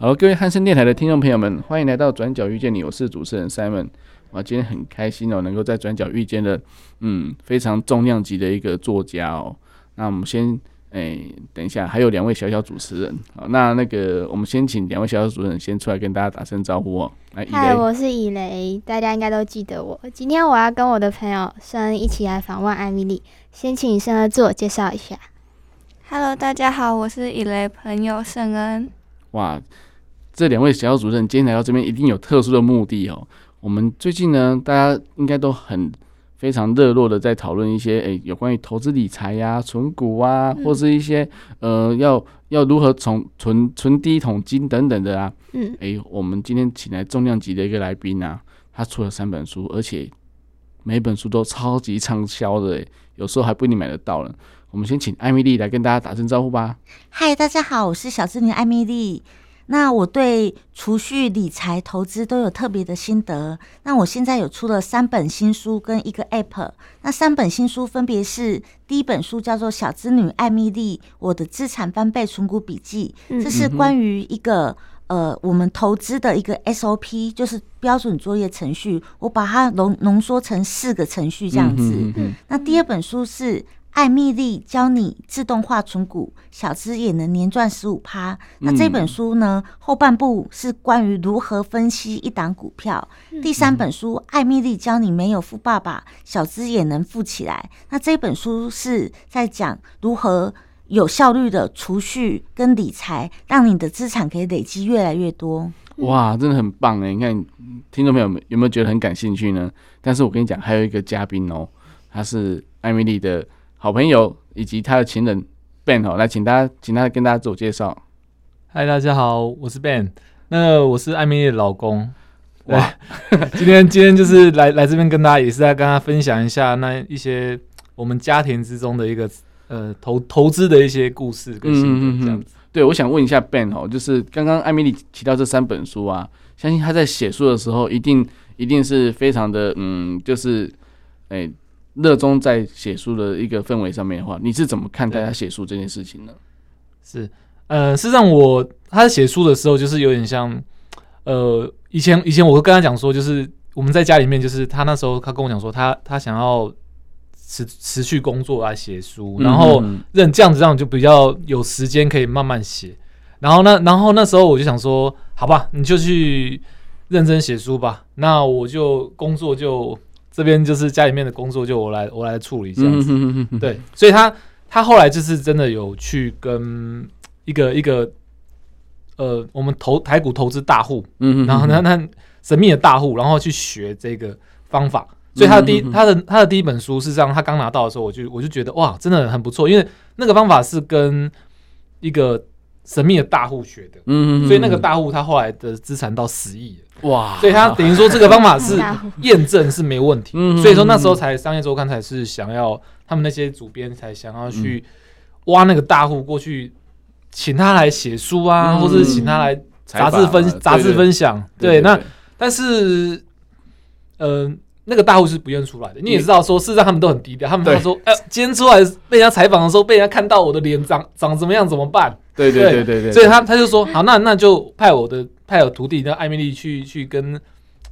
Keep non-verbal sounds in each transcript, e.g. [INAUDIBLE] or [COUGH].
好，各位汉森电台的听众朋友们，欢迎来到转角遇见你，我是主持人 Simon。啊，今天很开心哦，能够在转角遇见了，嗯，非常重量级的一个作家哦。那我们先，哎、欸，等一下，还有两位小小主持人。好，那那个，我们先请两位小小主持人先出来跟大家打声招呼哦。来，嗨，我是以雷，大家应该都记得我。今天我要跟我的朋友圣恩一起来访问艾米丽，先请圣恩自我介绍一下。Hello，大家好，我是以雷朋友圣恩。哇。这两位小小主任今天来到这边，一定有特殊的目的哦。我们最近呢，大家应该都很非常热络的在讨论一些，诶，有关于投资理财呀、啊、存股啊，或是一些呃，要要如何从存存第一桶金等等的啊。嗯，诶，我们今天请来重量级的一个来宾啊，他出了三本书，而且每本书都超级畅销的，诶，有时候还不一定买得到呢。我们先请艾米丽来跟大家打声招呼吧。嗨，大家好，我是小资女艾米丽。那我对储蓄、理财、投资都有特别的心得。那我现在有出了三本新书跟一个 App。那三本新书分别是：第一本书叫做《小资女艾米丽：我的资产翻倍存股笔记》，这是关于一个呃我们投资的一个 SOP，就是标准作业程序。我把它浓浓缩成四个程序这样子。那第二本书是。艾米丽教你自动化存股，小资也能年赚十五趴。那这本书呢，后半部是关于如何分析一档股票。第三本书，艾米丽教你没有富爸爸，小资也能富起来。那这本书是在讲如何有效率的储蓄跟理财，让你的资产可以累积越来越多。哇，真的很棒哎！你看，听众朋友们有没有觉得很感兴趣呢？但是我跟你讲，还有一个嘉宾哦，他是艾米丽的。好朋友以及他的情人 Ben 哦，来请大家，请他跟大家自我介绍。嗨，大家好，我是 Ben，那我是艾米丽的老公。哇，[LAUGHS] 今天今天就是来来这边跟大家，也是在跟大家分享一下那一些我们家庭之中的一个呃投投资的一些故事跟心得这样子。嗯、对，我想问一下 Ben 哦，就是刚刚艾米丽提到这三本书啊，相信他在写书的时候，一定一定是非常的嗯，就是哎。欸热衷在写书的一个氛围上面的话，你是怎么看待他写书这件事情呢？是，呃，事实上我他写书的时候，就是有点像，呃，以前以前我会跟他讲说，就是我们在家里面，就是他那时候他跟我讲说他，他他想要持持续工作来写书，然后认这样子这样就比较有时间可以慢慢写。然后那，然后那时候我就想说，好吧，你就去认真写书吧，那我就工作就。这边就是家里面的工作，就我来我来处理这样子。嗯、哼哼哼对，所以他他后来就是真的有去跟一个一个呃，我们投台股投资大户，嗯然后呢，那神秘的大户，然后去学这个方法。所以他的第一，他的他的第一本书，事实上他刚拿到的时候，我就我就觉得哇，真的很不错，因为那个方法是跟一个神秘的大户学的。嗯所以那个大户他后来的资产到十亿。哇！所以他等于说这个方法是 [LAUGHS] 验证是没问题，所以说那时候才商业周刊才是想要他们那些主编才想要去挖那个大户过去，请他来写书啊，或者请他来杂志分杂志分享。对，那但是嗯，那个大户是不愿出来的。你也知道，说事实上他们都很低调，他们都说，哎，今天出来被人家采访的时候，被人家看到我的脸长长怎么样怎么办？对对对对对。所以他他就说，好，那那就派我的。派有徒弟叫艾米丽去去跟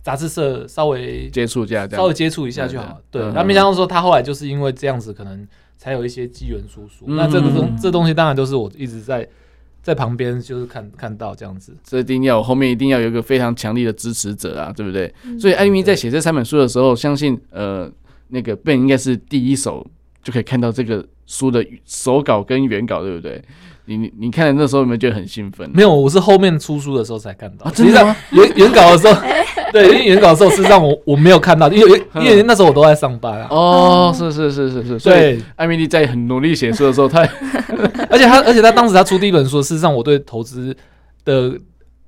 杂志社稍微接触一下，稍微接触一下就好。对，那没想到说他后来就是因为这样子，可能才有一些机缘叔叔。那这个东这东西当然都是我一直在在旁边就是看看到这样子。这一定要后面一定要有一个非常强力的支持者啊，对不对？所以艾米丽在写这三本书的时候，相信呃那个 Ben 应该是第一手就可以看到这个书的手稿跟原稿，对不对？你你你看那时候有没有觉得很兴奋？没有，我是后面出书的时候才看到。实际上原原稿的时候，[LAUGHS] 对，因为原稿的时候事实际上我我没有看到，因为因为那时候我都在上班啊。哦，是是是是是。所以艾米丽在很努力写书的时候，她 [LAUGHS] 而且她而且她当时她出第一本书，事实上我对投资的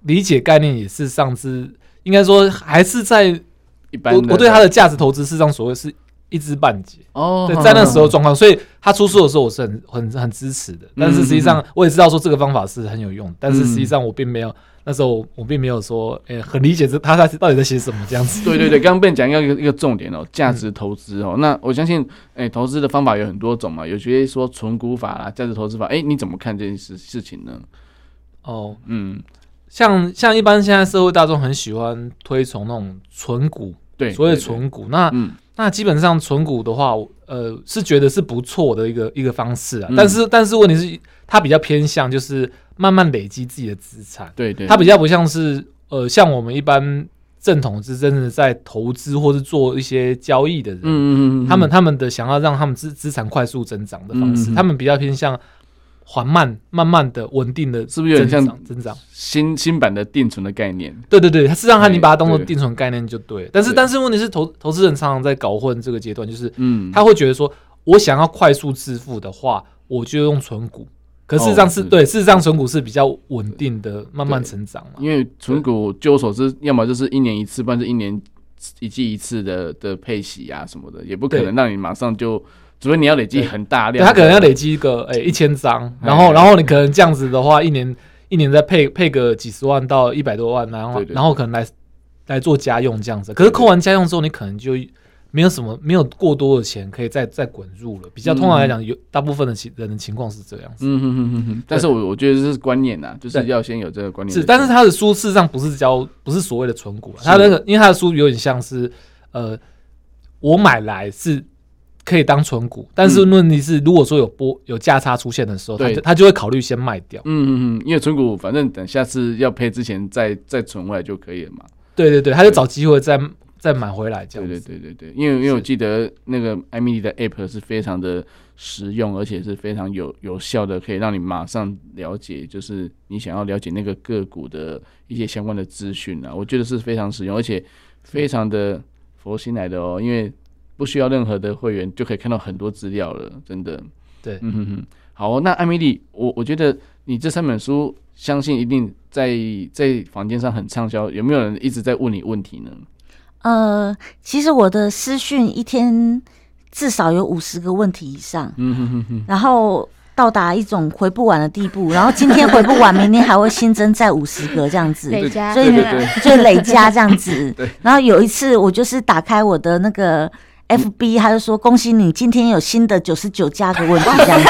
理解概念也是上次应该说还是在一般我我对它的价值投资事实上所谓是一知半解。哦，对，在那时候状况，所以他出书的时候我是很很很支持的。但是实际上我也知道说这个方法是很有用，但是实际上我并没有。那时候我并没有说，诶、欸，很理解这他他到底在写什么这样子。对对对，[LAUGHS] 刚刚被你讲一个一个重点哦，价值投资哦。嗯、那我相信，诶、欸，投资的方法有很多种嘛，有些说存股法啦，价值投资法，诶、欸，你怎么看这件事事情呢？哦，嗯，像像一般现在社会大众很喜欢推崇那种存股，对，所谓存股，那、嗯、那基本上存股的话，呃，是觉得是不错的一个一个方式啊。嗯、但是但是问题是，它比较偏向就是。慢慢累积自己的资产，对，对对，它比较不像是呃，像我们一般正统是真的在投资或是做一些交易的人，嗯嗯嗯，他们他们的想要让他们资资产快速增长的方式，他们比较偏向缓慢、慢慢的、稳定的，是不是有点像增长？新新版的定存的概念？对对对，它实际上它你把它当做定存概念就对。对，但是但是问题是投投资人常常在搞混这个阶段，就是嗯，他会觉得说我想要快速致富的话，我就用存股。可事实上是、对，事实上存股是比较稳定的，慢慢成长嘛。因为存股据我所知，要么就是一年一次，不然是一年一季一次的的配息啊什么的，也不可能让你马上就，除非你要累积很大量，他可能要累积一个诶一千张，然后然后你可能这样子的话，一年一年再配配个几十万到一百多万，然后然后可能来来做家用这样子。可是扣完家用之后，你可能就。没有什么，没有过多的钱可以再再滚入了。比较通常来讲，有大部分的情人的情况是这样子。嗯哼哼哼哼。但是我我觉得这是观念呐，就是要先有这个观念。是，但是他的书事实上不是教，不是所谓的存股。他那个，因为他的书有点像是，呃，我买来是可以当存股，但是问题是，如果说有波有价差出现的时候，他他就会考虑先卖掉。嗯嗯嗯，因为存股反正等下次要配之前再再存回来就可以了嘛。对对对，他就找机会再。再买回来这样子，对对对对对，因为因为我记得那个艾米丽的 App 是非常的实用，而且是非常有有效的，可以让你马上了解，就是你想要了解那个个股的一些相关的资讯啊，我觉得是非常实用，而且非常的佛心来的哦，因为不需要任何的会员就可以看到很多资料了，真的。对，嗯哼哼，好哦，那艾米丽，我我觉得你这三本书，相信一定在在房间上很畅销，有没有人一直在问你问题呢？呃，其实我的私讯一天至少有五十个问题以上，嗯哼哼哼，然后到达一种回不完的地步，[LAUGHS] 然后今天回不完，明天还会新增再五十个这样子，累加，所以就累加这样子。[LAUGHS] 然后有一次我就是打开我的那个。F B，他就说恭喜你，今天有新的九十九加个问题 [LAUGHS] 这样子。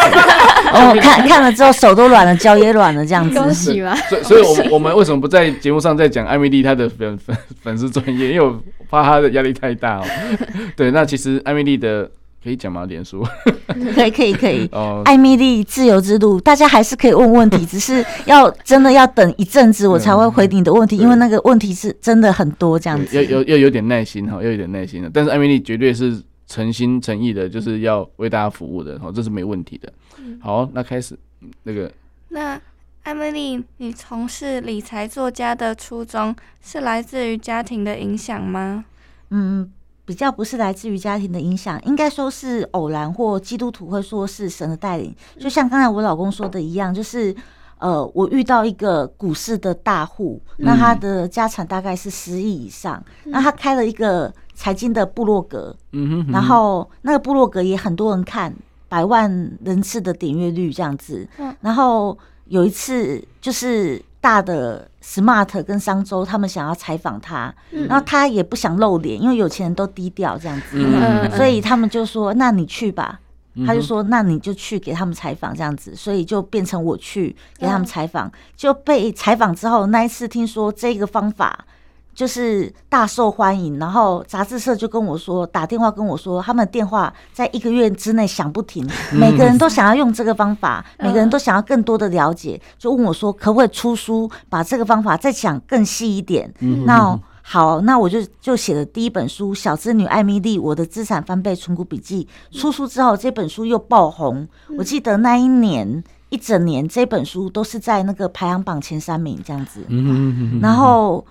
哦，[LAUGHS] 看看了之后手都软了，脚也软了这样子。恭喜吧。所以，所以 [LAUGHS] 我我们为什么不在节目上再讲艾米丽她的粉粉粉丝专业？因为我怕她的压力太大哦。对，那其实艾米丽的。可以讲吗？脸书可以可以可以。[LAUGHS] 哦，艾米丽自由之路，大家还是可以问问题，只是要真的要等一阵子，我才会回你的问题，因为那个问题是真的很多这样子。要要要有点耐心哈，要有点耐心的。但是艾米丽绝对是诚心诚意的，就是要为大家服务的，好，这是没问题的。好，那开始那个。那艾米丽，你从事理财作家的初衷是来自于家庭的影响吗？嗯。比较不是来自于家庭的影响，应该说是偶然或基督徒会说是神的带领。就像刚才我老公说的一样，就是呃，我遇到一个股市的大户，那他的家产大概是十亿以上，那他开了一个财经的部落格，然后那个部落格也很多人看，百万人次的点阅率这样子。然后有一次就是。大的 Smart 跟商周，他们想要采访他，嗯、然后他也不想露脸，因为有钱人都低调这样子，嗯、所以他们就说：“那你去吧。嗯哼”他就说：“那你就去给他们采访这样子。”所以就变成我去给他们采访，嗯、就被采访之后，那一次听说这个方法。就是大受欢迎，然后杂志社就跟我说，打电话跟我说，他们电话在一个月之内响不停，每个人都想要用这个方法，每个人都想要更多的了解，就问我说，可不可以出书，把这个方法再讲更细一点？那好，那我就就写了第一本书《小资女艾米丽：我的资产翻倍存股笔记》。出书之后，这本书又爆红，我记得那一年一整年，这本书都是在那个排行榜前三名这样子。然后。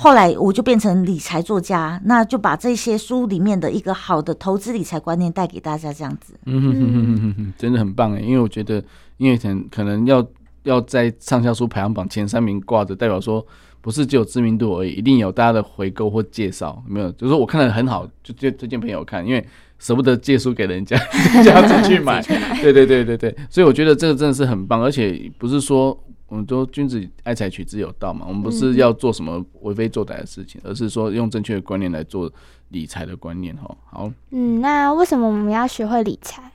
后来我就变成理财作家，那就把这些书里面的一个好的投资理财观念带给大家，这样子。嗯哼哼哼哼哼，真的很棒哎，因为我觉得，因为可能可能要要在畅销书排行榜前三名挂着，代表说不是只有知名度而已，一定有大家的回购或介绍，有没有？就是说我看的很好，就就推荐朋友看，因为舍不得借书给人家，叫自己去买。对对对对对，所以我觉得这个真的是很棒，而且不是说。我们都君子爱财，取之有道嘛。我们不是要做什么为非作歹的事情，嗯、而是说用正确的观念来做理财的观念。哈，好。嗯，那为什么我们要学会理财？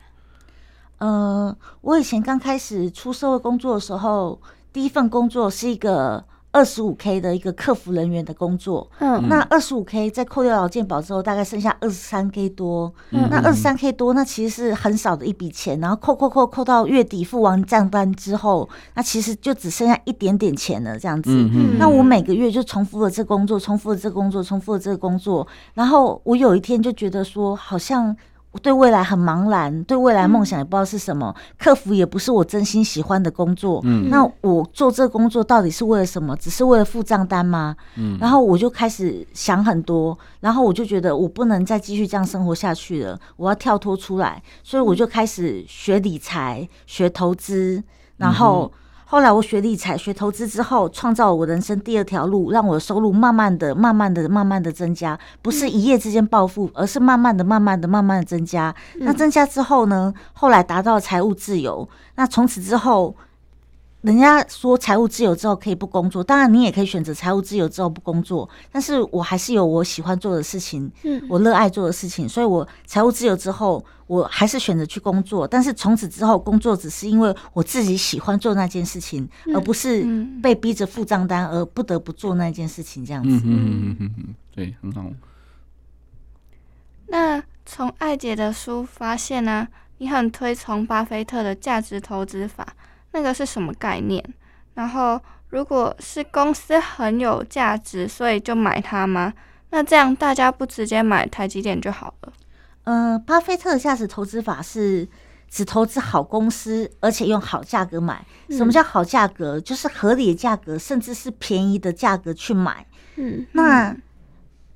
呃，我以前刚开始出社会工作的时候，第一份工作是一个。二十五 K 的一个客服人员的工作，嗯，那二十五 K 在扣掉劳健保之后，大概剩下二十三 K 多，嗯，那二十三 K 多，那其实是很少的一笔钱，然后扣扣扣扣到月底付完账单之后，那其实就只剩下一点点钱了，这样子。嗯，那我每个月就重复了这工作，重复了这工作，重复了这个工作，然后我有一天就觉得说，好像。我对未来很茫然，对未来梦想也不知道是什么。客服也不是我真心喜欢的工作。嗯，那我做这个工作到底是为了什么？只是为了付账单吗？嗯，然后我就开始想很多，然后我就觉得我不能再继续这样生活下去了，我要跳脱出来，所以我就开始学理财、学投资，然后。后来我学理财、学投资之后，创造我人生第二条路，让我的收入慢慢的、慢慢的、慢慢的增加，不是一夜之间暴富，而是慢慢的、慢慢的、慢慢的增加。那增加之后呢？后来达到财务自由。那从此之后。人家说财务自由之后可以不工作，当然你也可以选择财务自由之后不工作，但是我还是有我喜欢做的事情，嗯，我热爱做的事情，所以我财务自由之后，我还是选择去工作，但是从此之后工作只是因为我自己喜欢做那件事情，而不是被逼着付账单而不得不做那件事情这样子。嗯嗯嗯嗯，对，很好。那从艾姐的书发现呢、啊，你很推崇巴菲特的价值投资法。那个是什么概念？然后，如果是公司很有价值，所以就买它吗？那这样大家不直接买台积电就好了？呃，巴菲特的价值投资法是只投资好公司，而且用好价格买。什么叫好价格？就是合理的价格，甚至是便宜的价格去买。嗯，那。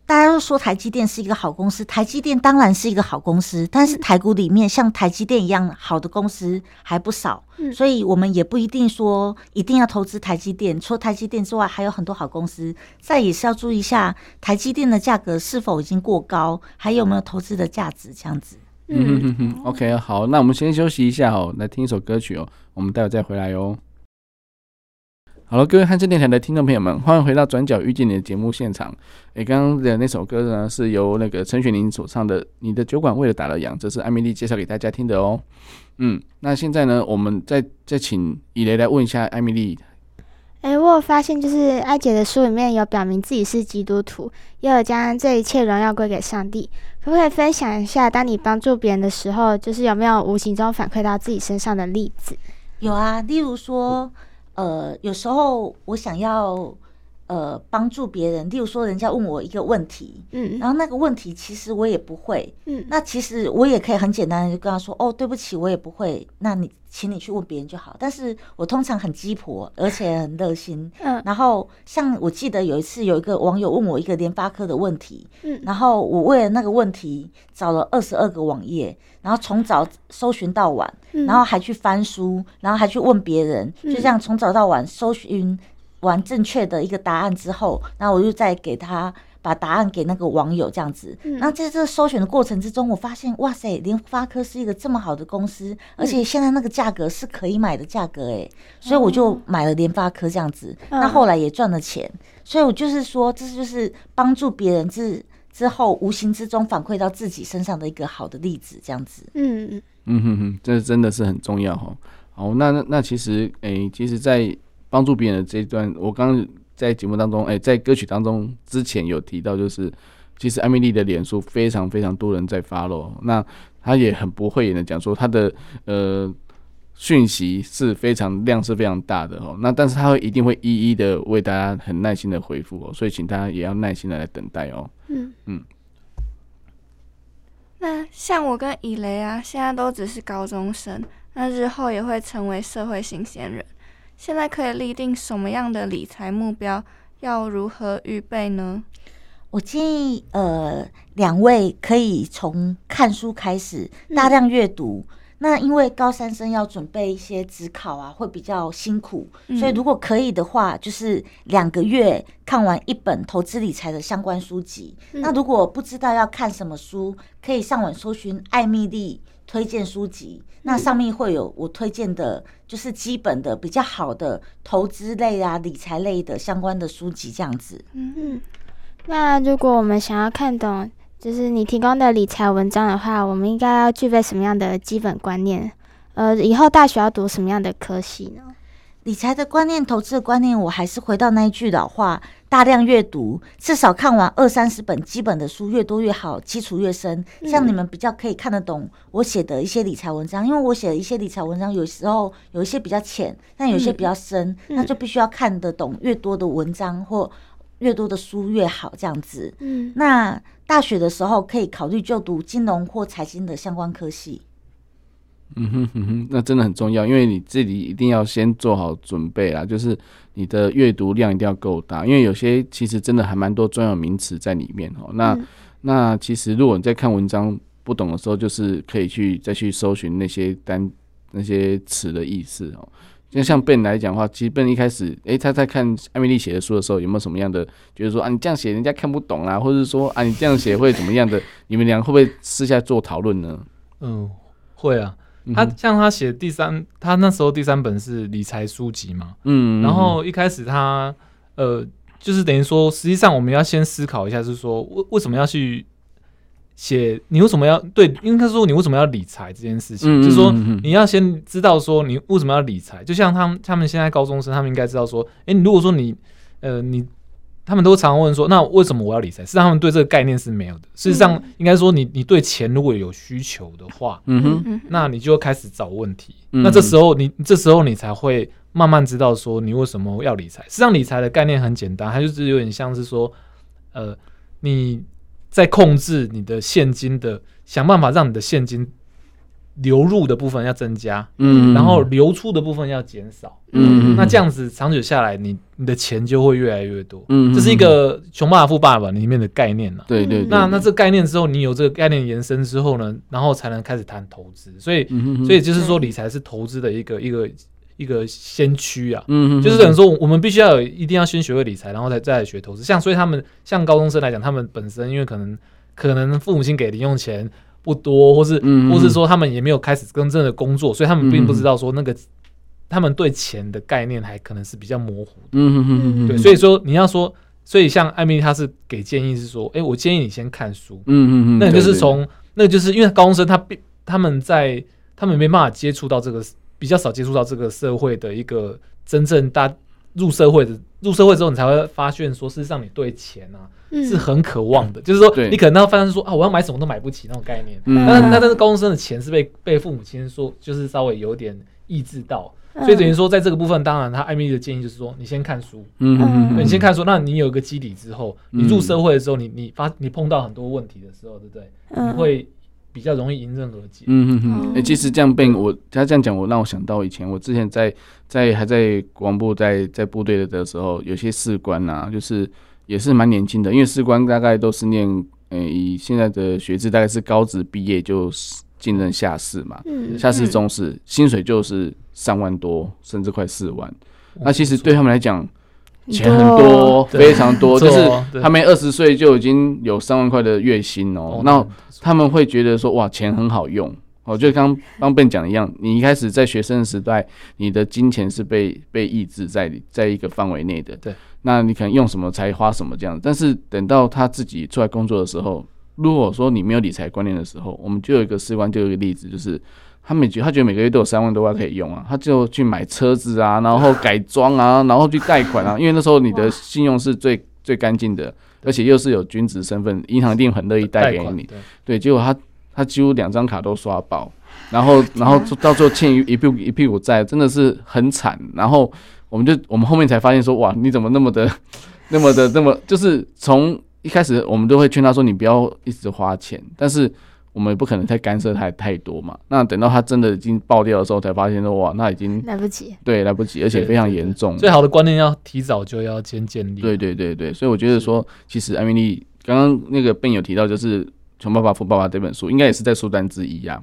大家都说台积电是一个好公司，台积电当然是一个好公司，但是台股里面像台积电一样好的公司还不少，所以我们也不一定说一定要投资台积电。除了台积电之外，还有很多好公司。再也是要注意一下台积电的价格是否已经过高，还有没有投资的价值这样子。嗯哼哼哼，OK，好，那我们先休息一下哦，来听一首歌曲哦，我们待会再回来哟。好了，各位汉声电台的听众朋友们，欢迎回到《转角遇见你》的节目现场。诶，刚刚的那首歌呢，是由那个陈雪凝所唱的《你的酒馆为了打了烊》，这是艾米丽介绍给大家听的哦。嗯，那现在呢，我们再再请以雷来问一下艾米丽。诶，我有发现，就是艾姐的书里面有表明自己是基督徒，也有将这一切荣耀归给上帝。可不可以分享一下，当你帮助别人的时候，就是有没有无形中反馈到自己身上的例子？有啊，例如说。呃，有时候我想要呃帮助别人，例如说人家问我一个问题，嗯，然后那个问题其实我也不会，嗯，那其实我也可以很简单的就跟他说，哦，对不起，我也不会，那你请你去问别人就好。但是我通常很鸡婆，而且很热心，[LAUGHS] 嗯，然后像我记得有一次有一个网友问我一个联发科的问题，嗯，然后我为了那个问题找了二十二个网页。然后从早搜寻到晚，然后还去翻书，然后还去问别人，就这样从早到晚搜寻完正确的一个答案之后，那我就再给他把答案给那个网友这样子。那在这个搜寻的过程之中，我发现哇塞，联发科是一个这么好的公司，而且现在那个价格是可以买的价格诶，所以我就买了联发科这样子。那后来也赚了钱，所以我就是说，这就是帮助别人之。之后无形之中反馈到自己身上的一个好的例子，这样子。嗯嗯嗯哼哼，这真的是很重要哈。好，那那那其实，诶、欸，其实，在帮助别人的这一段，我刚刚在节目当中，哎、欸，在歌曲当中之前有提到，就是其实艾米丽的脸书非常非常多人在 follow，那她也很不讳言的讲说她的呃。讯息是非常量是非常大的哦，那但是她会一定会一一的为大家很耐心的回复哦，所以请大家也要耐心的来等待哦。嗯嗯。那像我跟以雷啊，现在都只是高中生，那日后也会成为社会新鲜人。现在可以立定什么样的理财目标？要如何预备呢？我建议呃，两位可以从看书开始，大量阅读。那因为高三生要准备一些职考啊，会比较辛苦，嗯、所以如果可以的话，就是两个月看完一本投资理财的相关书籍。嗯、那如果不知道要看什么书，可以上网搜寻艾蜜莉推荐书籍，那上面会有我推荐的，就是基本的比较好的投资类啊、理财类的相关的书籍这样子。嗯，那如果我们想要看懂，就是你提供的理财文章的话，我们应该要具备什么样的基本观念？呃，以后大学要读什么样的科系呢？理财的观念、投资的观念，我还是回到那一句老话：大量阅读，至少看完二三十本基本的书，越多越好，基础越深。像你们比较可以看得懂我写的一些理财文章，因为我写的一些理财文章，有时候有一些比较浅，但有一些比较深，那就必须要看得懂越多的文章或越多的书越好，这样子。嗯，那。大学的时候可以考虑就读金融或财经的相关科系。嗯哼哼哼，那真的很重要，因为你自己一定要先做好准备啦，就是你的阅读量一定要够大，因为有些其实真的还蛮多专有名词在里面哦。那、嗯、那其实如果你在看文章不懂的时候，就是可以去再去搜寻那些单那些词的意思哦。就像 Ben 来讲的话，其实 Ben 一开始，诶、欸，他在看艾米丽写的书的时候，有没有什么样的就是说啊，你这样写人家看不懂啊，或者是说啊，你这样写会怎么样的？你们俩会不会私下做讨论呢？嗯，会啊。他像他写第三，他那时候第三本是理财书籍嘛，嗯，然后一开始他呃，就是等于说，实际上我们要先思考一下，是说为为什么要去。写你为什么要对？应该说你为什么要理财这件事情，嗯、就是说你要先知道说你为什么要理财。就像他们他们现在高中生，他们应该知道说，哎、欸，如果说你呃你，他们都常常问说，那为什么我要理财？实际上他们对这个概念是没有的。事实上，应该说你你对钱如果有需求的话，嗯哼，那你就会开始找问题。嗯、那这时候你这时候你才会慢慢知道说你为什么要理财。实际上理财的概念很简单，它就是有点像是说，呃，你。在控制你的现金的，想办法让你的现金流入的部分要增加，嗯，然后流出的部分要减少，嗯，那这样子长久下来，你你的钱就会越来越多，嗯，这是一个穷爸爸富爸爸里面的概念了，对对。那那这个概念之后，你有这个概念延伸之后呢，然后才能开始谈投资，所以所以就是说理财是投资的一个一个。一个先驱啊，嗯哼，就是等于说，我们必须要有，一定要先学会理财，然后再再来学投资。像所以他们像高中生来讲，他们本身因为可能可能父母亲给零用钱不多，或是、嗯、或是说他们也没有开始真正的工作，所以他们并不知道说那个、嗯、他们对钱的概念还可能是比较模糊的。嗯哼哼哼，对，所以说你要说，所以像艾蜜莉他是给建议是说，哎、欸，我建议你先看书。嗯哼哼，那就是从那个就是因为高中生他并他们在他们没办法接触到这个。比较少接触到这个社会的一个真正大入社会的入社会之后，你才会发现说，事实上你对钱啊是很渴望的。就是说，你可能要发现说啊，我要买什么都买不起那种概念。那那但是高中生的钱是被被父母亲说，就是稍微有点抑制到，所以等于说在这个部分，当然他艾米丽的建议就是说，你先看书，嗯，你先看书，那你有一个基底之后，你入社会的时候，你你发你碰到很多问题的时候，对不对？你会。比较容易迎刃而解。嗯哼哼，哎，其实这样被我他这样讲，我让我想到以前我之前在在还在国防部在在部队的的时候，有些士官啊，就是也是蛮年轻的，因为士官大概都是念，呃，以现在的学制大概是高职毕业就进任下士嘛，嗯，下士中士，薪水就是三万多，甚至快四万。那其实对他们来讲，钱很多，非常多，就是他们二十岁就已经有三万块的月薪哦。那他们会觉得说，哇，钱很好用。哦，就刚刚 Ben 讲一样，你一开始在学生时代，你的金钱是被被抑制在在一个范围内的。对，那你可能用什么才花什么这样。但是等到他自己出来工作的时候，如果说你没有理财观念的时候，我们就有一个士官，就有一个例子，就是。他每觉他觉得每个月都有三万多块可以用啊，他就去买车子啊，然后改装啊，然后去贷款啊，因为那时候你的信用是最最干净的，而且又是有军职身份，银行一定很乐意贷给你。对，结果他他几乎两张卡都刷爆，然后然后到最后欠一一屁股一屁股债，真的是很惨。然后我们就我们后面才发现说，哇，你怎么那么的 [LAUGHS] 那么的那么，就是从一开始我们都会劝他说，你不要一直花钱，但是。我们也不可能太干涉太太多嘛。那等到他真的已经爆掉的时候，才发现说哇，那已经来不及。对，来不及，而且非常严重。最好的观念要提早就要先建立。对对对对，所以我觉得说，其实艾米丽刚刚那个 Ben 有提到，就是《穷爸爸富爸爸》这本书，应该也是在书单之一呀、啊。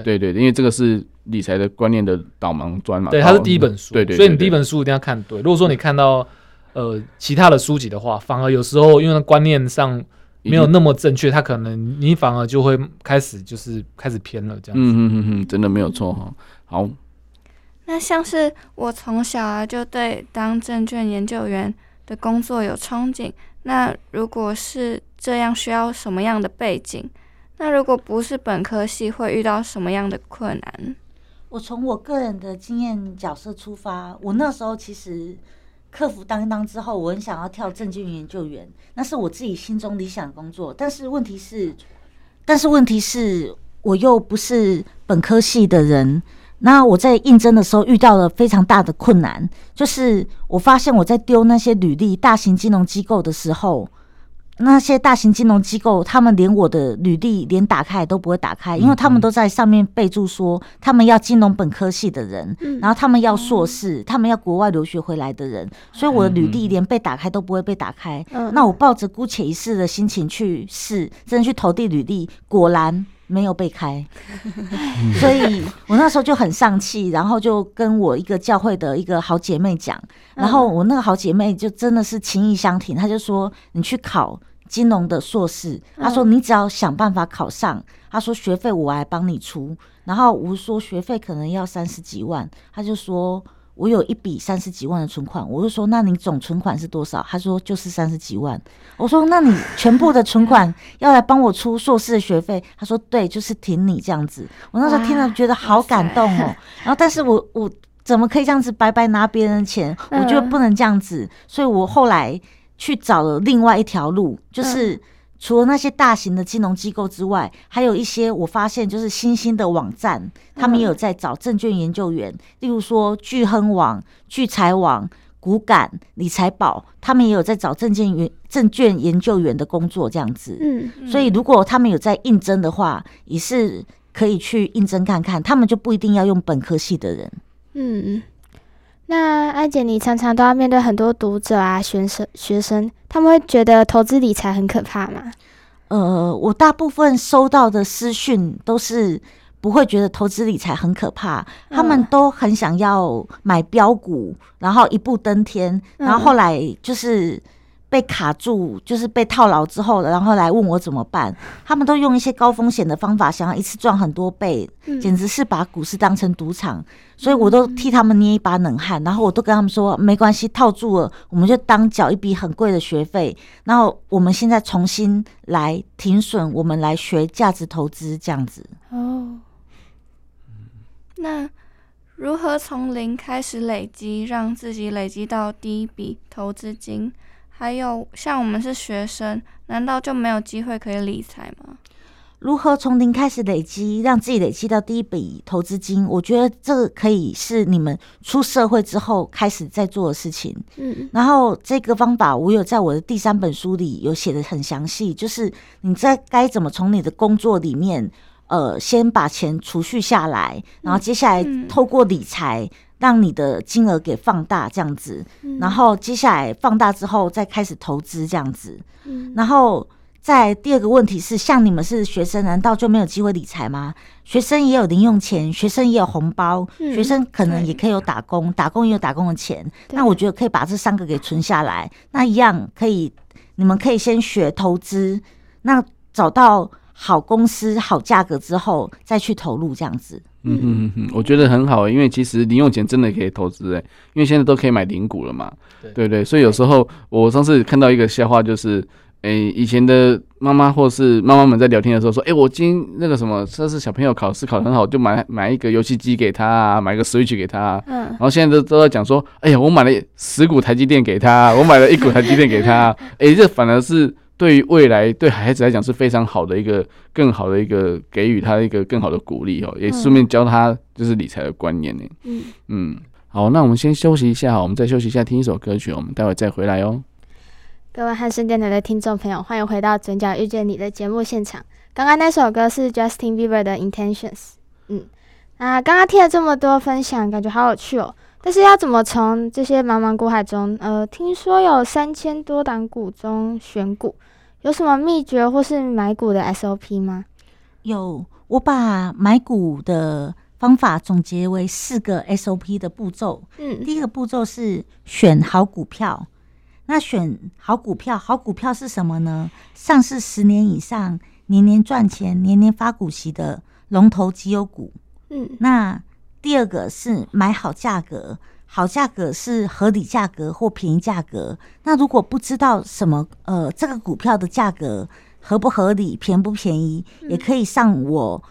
对对对，因为这个是理财的观念的导盲砖嘛。对，它是第一本书，对对，所以你第一本书一定要看对。如果说你看到呃其他的书籍的话，反而有时候因为观念上没有那么正确，它可能你反而就会开始就是开始偏了这样子。嗯嗯嗯嗯，真的没有错哈。好，那像是我从小啊就对当证券研究员的工作有憧憬，那如果是这样，需要什么样的背景？那如果不是本科系，会遇到什么样的困难？我从我个人的经验角色出发，我那时候其实克服当当之后，我很想要跳证券研究员，那是我自己心中理想工作。但是问题是，但是问题是我又不是本科系的人，那我在应征的时候遇到了非常大的困难，就是我发现我在丢那些履历，大型金融机构的时候。那些大型金融机构，他们连我的履历连打开都不会打开，因为他们都在上面备注说他们要金融本科系的人，然后他们要硕士，他们要国外留学回来的人，所以我的履历连被打开都不会被打开。那我抱着姑且一试的心情去试，真的去投递履历，果然没有被开，[LAUGHS] 所以我那时候就很丧气，然后就跟我一个教会的一个好姐妹讲，然后我那个好姐妹就真的是情意相挺，她就说你去考。金融的硕士，他说你只要想办法考上，他说学费我来帮你出。然后我说学费可能要三十几万，他就说我有一笔三十几万的存款。我就说那你总存款是多少？他说就是三十几万。我说那你全部的存款 [LAUGHS] 要来帮我出硕士的学费？他说对，就是挺你这样子。我那时候听了觉得好感动哦。然后但是我我怎么可以这样子白白拿别人的钱？我觉得不能这样子，所以我后来。去找了另外一条路，就是除了那些大型的金融机构之外，还有一些我发现就是新兴的网站，他们也有在找证券研究员，例如说聚亨网、聚财网、股感、理财宝，他们也有在找证券员、证券研究员的工作这样子。嗯，所以如果他们有在应征的话，也是可以去应征看看，他们就不一定要用本科系的人。嗯。那艾姐，你常常都要面对很多读者啊、学生、学生，他们会觉得投资理财很可怕吗？呃，我大部分收到的私讯都是不会觉得投资理财很可怕，他们都很想要买标股，然后一步登天，然后后来就是。被卡住，就是被套牢之后，然后来问我怎么办。他们都用一些高风险的方法，想要一次赚很多倍，简直是把股市当成赌场。所以我都替他们捏一把冷汗，然后我都跟他们说，没关系，套住了，我们就当缴一笔很贵的学费。然后我们现在重新来停损，我们来学价值投资这样子。哦，那如何从零开始累积，让自己累积到第一笔投资金？还有像我们是学生，难道就没有机会可以理财吗？如何从零开始累积，让自己累积到第一笔投资金？我觉得这个可以是你们出社会之后开始在做的事情。嗯，然后这个方法我有在我的第三本书里有写的很详细，就是你在该怎么从你的工作里面，呃，先把钱储蓄下来，然后接下来透过理财。让你的金额给放大，这样子，然后接下来放大之后再开始投资，这样子，然后在第二个问题是，像你们是学生，难道就没有机会理财吗？学生也有零用钱，学生也有红包，学生可能也可以有打工，打工也有打工的钱。那我觉得可以把这三个给存下来，那一样可以，你们可以先学投资，那找到好公司、好价格之后再去投入，这样子。嗯哼哼哼，我觉得很好，因为其实零用钱真的可以投资诶，因为现在都可以买零股了嘛，对对对，所以有时候我上次看到一个笑话，就是诶、以前的妈妈或是妈妈们在聊天的时候说，诶、我今那个什么，这是小朋友考试考得很好，就买买一个游戏机给他，买个 Switch 给他，嗯，然后现在都都在讲说，哎呀，我买了十股台积电给他，我买了一股台积电给他，诶、这反而是。对于未来对孩子来讲是非常好的一个更好的一个给予他一个更好的鼓励哦，也顺便教他就是理财的观念呢。嗯嗯，好，那我们先休息一下，我们再休息一下，听一首歌曲，我们待会再回来哦。各位汉声电台的听众朋友，欢迎回到《嘴角遇见你》的节目现场。刚刚那首歌是 Justin Bieber 的 Intentions。嗯，那刚刚听了这么多分享，感觉好有趣哦。但是要怎么从这些茫茫股海中，呃，听说有三千多档股中选股？有什么秘诀或是买股的 SOP 吗？有，我把买股的方法总结为四个 SOP 的步骤。嗯，第一个步骤是选好股票。那选好股票，好股票是什么呢？上市十年以上，年年赚钱，年年发股息的龙头绩优股。嗯，那第二个是买好价格，好价格是合理价格或便宜价格。那如果不知道什么呃这个股票的价格合不合理、便不便宜，也可以上我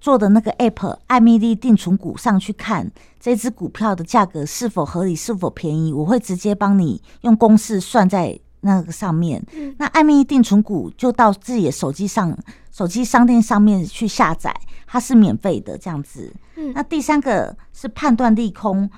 做的那个 app 艾米丽定存股上去看这只股票的价格是否合理、是否便宜，我会直接帮你用公式算在那个上面。那艾米莉定存股就到自己的手机上、手机商店上面去下载，它是免费的这样子。那第三个是判断利空。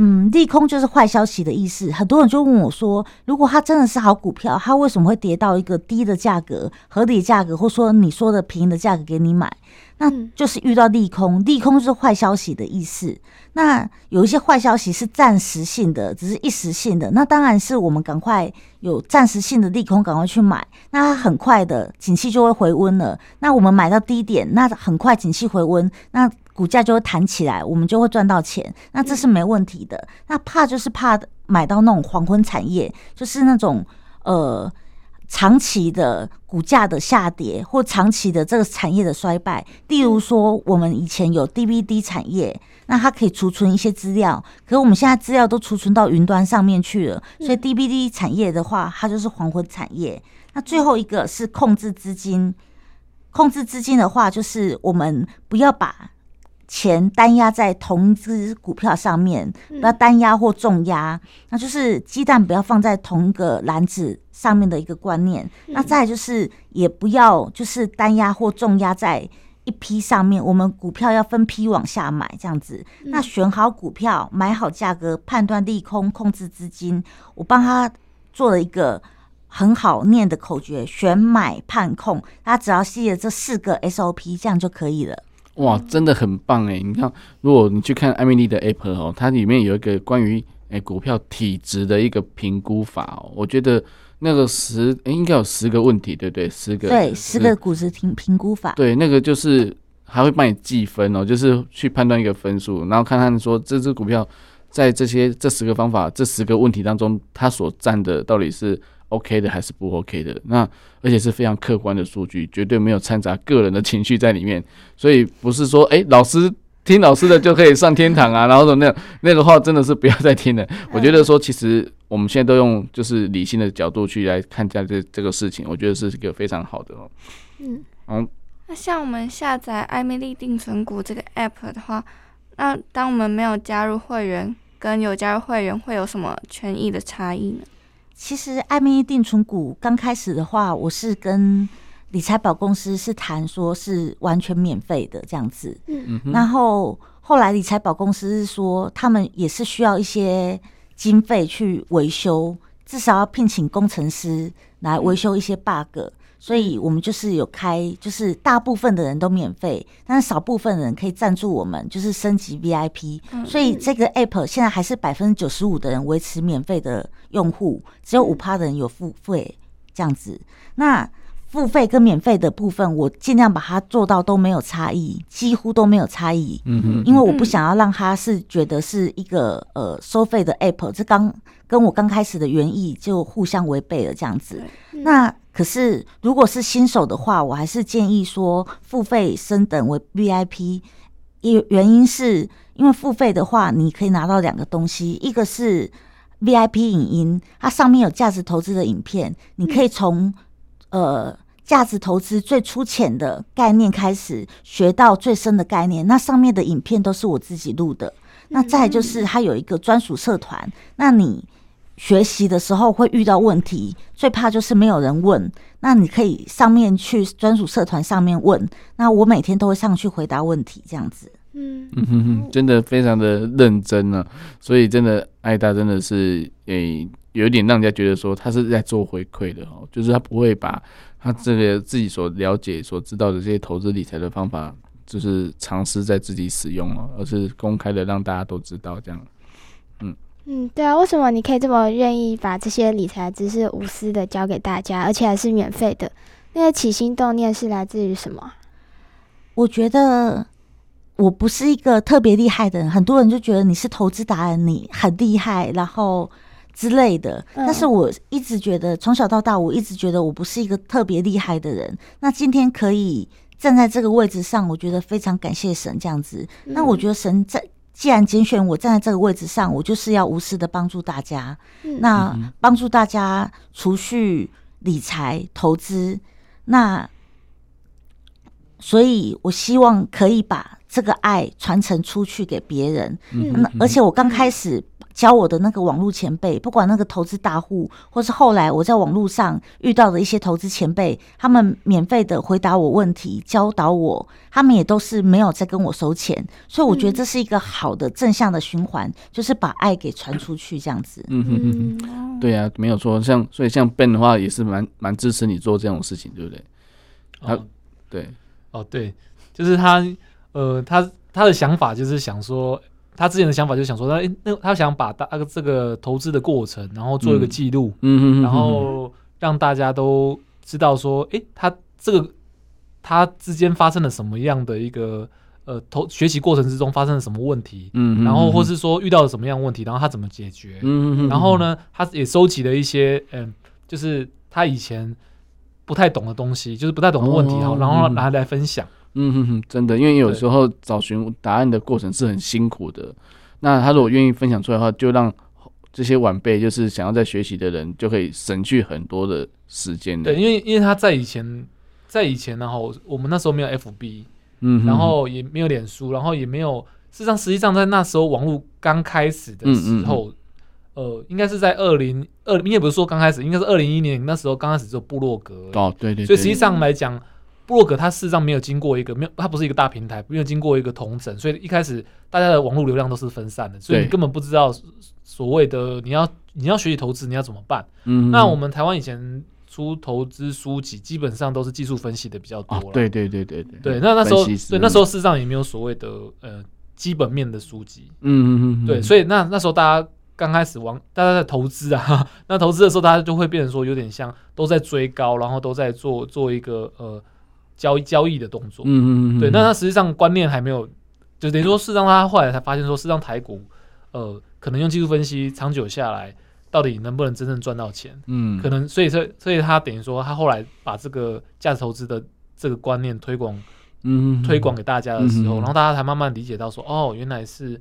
嗯，利空就是坏消息的意思。很多人就问我说，如果它真的是好股票，它为什么会跌到一个低的价格、合理价格，或说你说的便宜的价格给你买？那就是遇到利空，利空就是坏消息的意思。那有一些坏消息是暂时性的，只是一时性的。那当然是我们赶快有暂时性的利空，赶快去买。那它很快的景气就会回温了。那我们买到低点，那很快景气回温，那。股价就会弹起来，我们就会赚到钱，那这是没问题的。那怕就是怕买到那种黄昏产业，就是那种呃长期的股价的下跌，或长期的这个产业的衰败。例如说，我们以前有 DVD 产业，那它可以储存一些资料，可是我们现在资料都储存到云端上面去了，所以 DVD 产业的话，它就是黄昏产业。那最后一个是控制资金，控制资金的话，就是我们不要把钱单压在同一只股票上面，不要单压或重压，那就是鸡蛋不要放在同一个篮子上面的一个观念。那再就是也不要就是单压或重压在一批上面，我们股票要分批往下买这样子。那选好股票，买好价格，判断利空，控制资金，我帮他做了一个很好念的口诀：选买判控，他只要记得这四个 SOP，这样就可以了。哇，真的很棒哎！你看，如果你去看艾米丽的 App 哦，它里面有一个关于诶股票体质的一个评估法哦，我觉得那个十诶应该有十个问题，对不对？十个对，十个股值评评估法，对，那个就是还会帮你计分哦，就是去判断一个分数，然后看看说这只股票在这些这十个方法这十个问题当中，它所占的到底是。OK 的还是不 OK 的？那而且是非常客观的数据，绝对没有掺杂个人的情绪在里面。所以不是说，哎、欸，老师听老师的就可以上天堂啊，然后说那那个话真的是不要再听了。我觉得说，其实我们现在都用就是理性的角度去来看待这这个事情，我觉得是一个非常好的哦。嗯，嗯。那像我们下载艾米丽定存股这个 App 的话，那当我们没有加入会员跟有加入会员会有什么权益的差异呢？其实艾蜜丽定存股刚开始的话，我是跟理财宝公司是谈说是完全免费的这样子。嗯，然后后来理财宝公司是说他们也是需要一些经费去维修，至少要聘请工程师来维修一些 bug。所以我们就是有开，就是大部分的人都免费，但是少部分人可以赞助我们，就是升级 VIP。所以这个 app 现在还是百分之九十五的人维持免费的用户，只有五趴的人有付费这样子。那付费跟免费的部分，我尽量把它做到都没有差异，几乎都没有差异。嗯哼，因为我不想要让他是觉得是一个呃收费的 app，这刚跟我刚开始的原意就互相违背了这样子。那可是，如果是新手的话，我还是建议说付费升等为 VIP。原原因是因为付费的话，你可以拿到两个东西，一个是 VIP 影音，它上面有价值投资的影片，你可以从呃价值投资最粗浅的概念开始学到最深的概念。那上面的影片都是我自己录的。那再就是它有一个专属社团，那你。学习的时候会遇到问题，最怕就是没有人问。那你可以上面去专属社团上面问，那我每天都会上去回答问题，这样子。嗯嗯哼哼，真的非常的认真呢、啊。所以真的艾达真的是诶、欸，有点让人家觉得说他是在做回馈的哦，就是他不会把他这个自己所了解、所知道的这些投资理财的方法，就是尝试在自己使用哦，而是公开的让大家都知道这样。嗯，对啊，为什么你可以这么愿意把这些理财知识无私的教给大家，而且还是免费的？那个起心动念是来自于什么？我觉得我不是一个特别厉害的人，很多人就觉得你是投资达人，你很厉害，然后之类的。但是我一直觉得，从小到大，我一直觉得我不是一个特别厉害的人。那今天可以站在这个位置上，我觉得非常感谢神这样子。那我觉得神在既然拣选我站在这个位置上，我就是要无私的帮助大家。那帮助大家储蓄、理财、投资。那所以，我希望可以把这个爱传承出去给别人。嗯，而且我刚开始教我的那个网络前辈，不管那个投资大户，或是后来我在网络上遇到的一些投资前辈，他们免费的回答我问题，教导我，他们也都是没有在跟我收钱。所以我觉得这是一个好的正向的循环，就是把爱给传出去，这样子。嗯哼对啊，没有错。像所以像 Ben 的话，也是蛮蛮支持你做这种事情，对不对？哦，对。哦，对，就是他，呃，他他的想法就是想说，他之前的想法就是想说，他那他想把大个这个投资的过程，然后做一个记录，嗯嗯，然后让大家都知道说，哎，他这个他之间发生了什么样的一个呃投学习过程之中发生了什么问题，嗯，然后或是说遇到了什么样的问题，然后他怎么解决，嗯嗯，然后呢，他也收集了一些，嗯、呃，就是他以前。不太懂的东西，就是不太懂的问题哈，然后拿来分享。嗯哼哼，真的，因为有时候找寻答案的过程是很辛苦的。那他如果愿意分享出来的话，就让这些晚辈，就是想要在学习的人，就可以省去很多的时间。对，因为因为他在以前，在以前然后我们那时候没有 FB，嗯，然后也没有脸书，然后也没有，事实上实际上在那时候网络刚开始的时候。嗯嗯呃，应该是在二零二，你也不是说刚开始，应该是二零一一年那时候刚开始只有部落格哦，对对，所以实际上来讲，部落格它事实上没有经过一个没有，它不是一个大平台，没有经过一个同整，所以一开始大家的网络流量都是分散的，所以你根本不知道所谓的你要你要学习投资你要怎么办。嗯，那我们台湾以前出投资书籍，基本上都是技术分析的比较多了。对对对对对，对，那那时候对那时候事实上也没有所谓的呃基本面的书籍。嗯嗯嗯，对，所以那那时候大家。刚开始往大家在投资啊，[LAUGHS] 那投资的时候，大家就会变成说有点像都在追高，然后都在做做一个呃交易交易的动作。嗯嗯嗯。对，那他实际上观念还没有，就等于说，事实上他后来才发现说，事实上台股呃可能用技术分析长久下来，到底能不能真正赚到钱？嗯，可能所以所以所以他等于说他后来把这个价值投资的这个观念推广，嗯，推广给大家的时候，然后大家才慢慢理解到说，哦，原来是。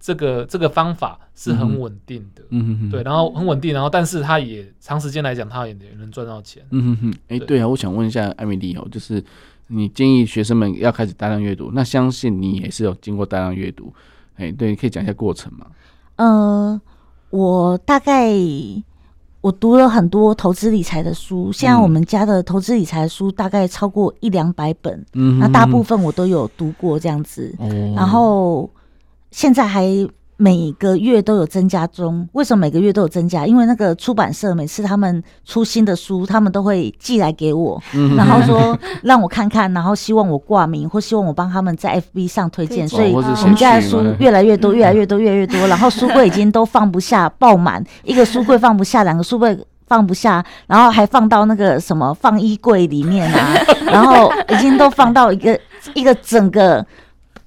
这个这个方法是很稳定的，嗯哼哼，对，然后很稳定，然后但是它也长时间来讲，它也能赚到钱，嗯哼哼。哎，对。啊，我想问一下艾米丽哦，就是你建议学生们要开始大量阅读，那相信你也是有经过大量阅读，哎，对，你可以讲一下过程吗？呃，我大概我读了很多投资理财的书，现在我们家的投资理财书大概超过一两百本，嗯，那大部分我都有读过这样子，哦，然后。现在还每个月都有增加中，为什么每个月都有增加？因为那个出版社每次他们出新的书，他们都会寄来给我，然后说让我看看，然后希望我挂名，或希望我帮他们在 FB 上推荐。所以我们家的书越来越多，越来越多，越来越多。然后书柜已经都放不下，爆满，一个书柜放不下，两个书柜放不下，然后还放到那个什么放衣柜里面啊，然后已经都放到一个一个整个。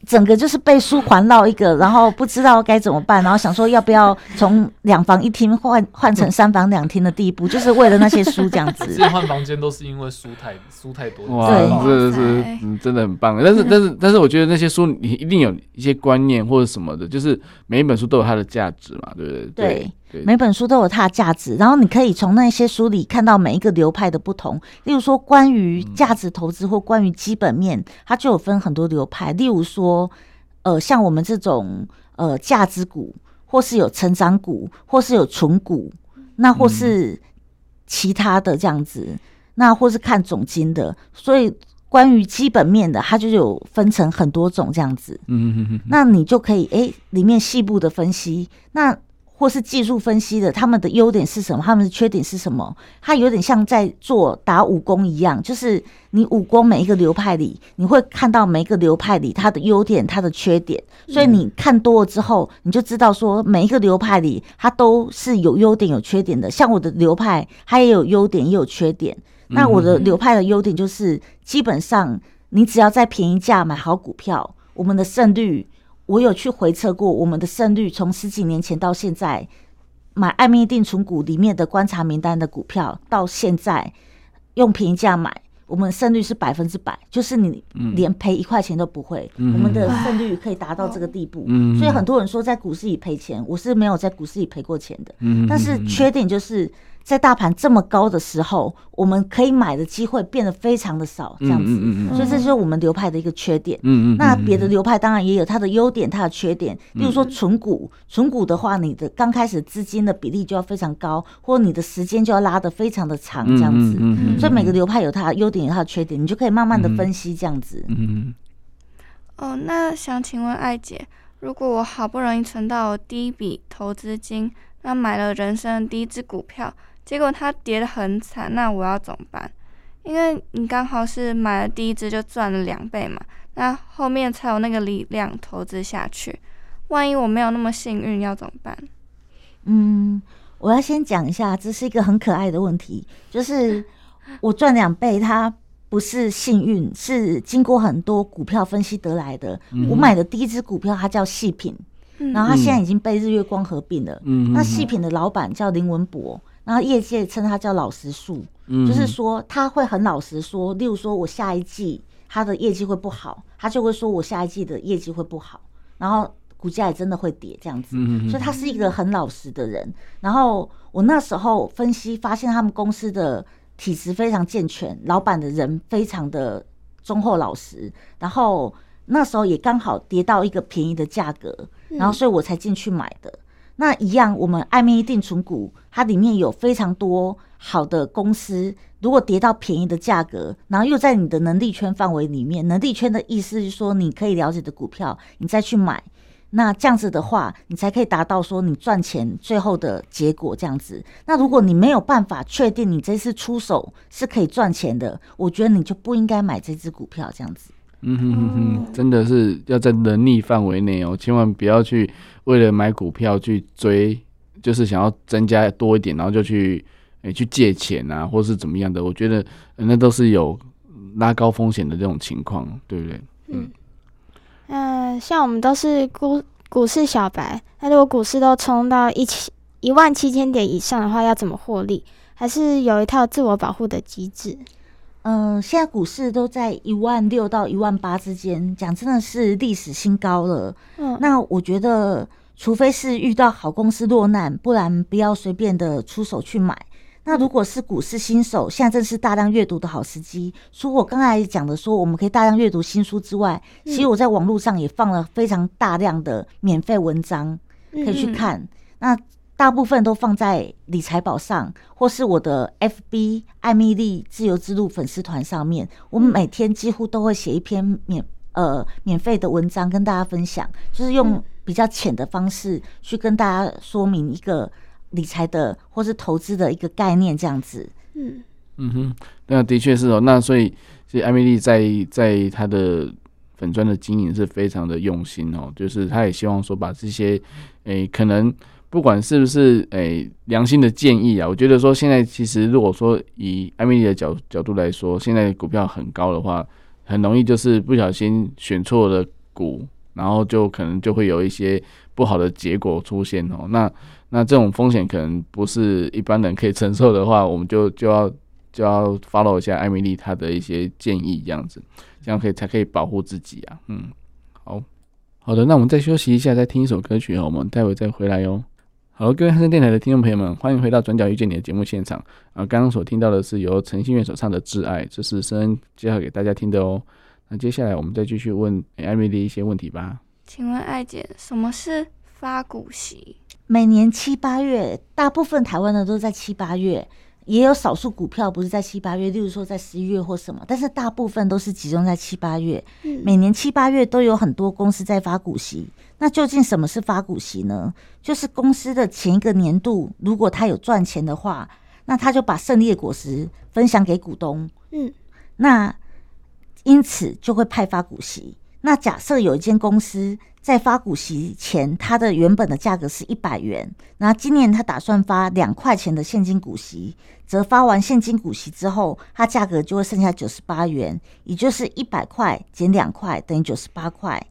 整个就是被书环绕一个，然后不知道该怎么办，然后想说要不要从两房一厅换换成三房两厅的地步，就是为了那些书这样子。[LAUGHS] 这换房间都是因为书太书太多。[LAUGHS] 哇，这是嗯，真的很棒。但是但是但是，我觉得那些书你一定有一些观念或者什么的，就是每一本书都有它的价值嘛，对不对？对。每本书都有它的价值，然后你可以从那些书里看到每一个流派的不同。例如说，关于价值投资或关于基本面，它就有分很多流派。例如说，呃，像我们这种呃价值股，或是有成长股，或是有存股，那或是其他的这样子，那或是看总金的。所以，关于基本面的，它就有分成很多种这样子。嗯嗯嗯。那你就可以诶，里面细部的分析那。或是技术分析的，他们的优点是什么？他们的缺点是什么？它有点像在做打武功一样，就是你武功每一个流派里，你会看到每一个流派里它的优点、它的缺点。所以你看多了之后，你就知道说每一个流派里它都是有优点、有缺点的。像我的流派，它也有优点也有缺点。那我的流派的优点就是基本上。你只要在便宜价买好股票，我们的胜率，我有去回测过，我们的胜率从十几年前到现在，买艾米丽定存股里面的观察名单的股票，到现在用便宜价买。我们胜率是百分之百，就是你连赔一块钱都不会。嗯、我们的胜率可以达到这个地步，嗯、所以很多人说在股市里赔钱，我是没有在股市里赔过钱的。嗯、但是缺点就是。在大盘这么高的时候，我们可以买的机会变得非常的少，这样子，嗯嗯嗯、所以这就是我们流派的一个缺点。嗯嗯、那别的流派当然也有它的优点，它的缺点。例如说存股，存股的话，你的刚开始资金的比例就要非常高，或你的时间就要拉得非常的长，这样子。嗯嗯嗯、所以每个流派有它的优点，有它的缺点，你就可以慢慢的分析这样子。嗯嗯、哦，那想请问艾姐，如果我好不容易存到第一笔投资金，那买了人生第一支股票。结果它跌得很惨，那我要怎么办？因为你刚好是买了第一只就赚了两倍嘛，那后面才有那个力量投资下去。万一我没有那么幸运，要怎么办？嗯，我要先讲一下，这是一个很可爱的问题，就是我赚两倍，它不是幸运，是经过很多股票分析得来的。嗯、我买的第一只股票，它叫细品，嗯、然后它现在已经被日月光合并了。嗯，那细品的老板叫林文博。然后业界称他叫老实树，嗯、就是说他会很老实说，例如说我下一季他的业绩会不好，他就会说我下一季的业绩会不好，然后股价也真的会跌这样子，嗯、所以他是一个很老实的人。然后我那时候分析发现他们公司的体质非常健全，老板的人非常的忠厚老实，然后那时候也刚好跌到一个便宜的价格，然后所以我才进去买的。那一样，我们艾米一定存股，它里面有非常多好的公司。如果跌到便宜的价格，然后又在你的能力圈范围里面，能力圈的意思是说你可以了解的股票，你再去买。那这样子的话，你才可以达到说你赚钱最后的结果这样子。那如果你没有办法确定你这次出手是可以赚钱的，我觉得你就不应该买这只股票这样子。嗯哼哼哼，真的是要在能力范围内哦，千万不要去为了买股票去追，就是想要增加多一点，然后就去诶、去借钱啊，或是怎么样的。我觉得那都是有拉高风险的这种情况，对不对？嗯。嗯、像我们都是股股市小白，那如果股市都冲到一千一万七千点以上的话，要怎么获利？还是有一套自我保护的机制？嗯、呃，现在股市都在一万六到一万八之间，讲真的是历史新高了。嗯，那我觉得，除非是遇到好公司落难，不然不要随便的出手去买。那如果是股市新手，现在正是大量阅读的好时机。除我刚才讲的说，我们可以大量阅读新书之外，其实我在网络上也放了非常大量的免费文章，可以去看。嗯、那大部分都放在理财宝上，或是我的 FB 艾米丽自由之路粉丝团上面。我们每天几乎都会写一篇免呃免费的文章跟大家分享，就是用比较浅的方式去跟大家说明一个理财的或是投资的一个概念，这样子。嗯嗯哼，那的确是哦。那所以，所以艾米丽在在她的粉砖的经营是非常的用心哦，就是他也希望说把这些诶、欸、可能。不管是不是诶、良心的建议啊，我觉得说现在其实如果说以艾米丽的角角度来说，现在股票很高的话，很容易就是不小心选错了股，然后就可能就会有一些不好的结果出现哦。那那这种风险可能不是一般人可以承受的话，我们就就要就要 follow 一下艾米丽她的一些建议，这样子，这样可以才可以保护自己啊。嗯，好好的，那我们再休息一下，再听一首歌曲哦，我们待会再回来哟。好，各位汉声电台的听众朋友们，欢迎回到《转角遇见你》的节目现场。啊，刚刚所听到的是由陈信月所唱的《挚爱》，这是申恩介绍给大家听的哦。那接下来我们再继续问艾米丽一些问题吧。请问艾姐，什么是发股息？每年七八月，大部分台湾的都在七八月。也有少数股票不是在七八月，例如说在十一月或什么，但是大部分都是集中在七八月。每年七八月都有很多公司在发股息。那究竟什么是发股息呢？就是公司的前一个年度，如果他有赚钱的话，那他就把胜利的果实分享给股东。嗯，那因此就会派发股息。那假设有一间公司在发股息前，它的原本的价格是一百元，那今年他打算发两块钱的现金股息，则发完现金股息之后，它价格就会剩下九十八元，也就是一百块减两块等于九十八块。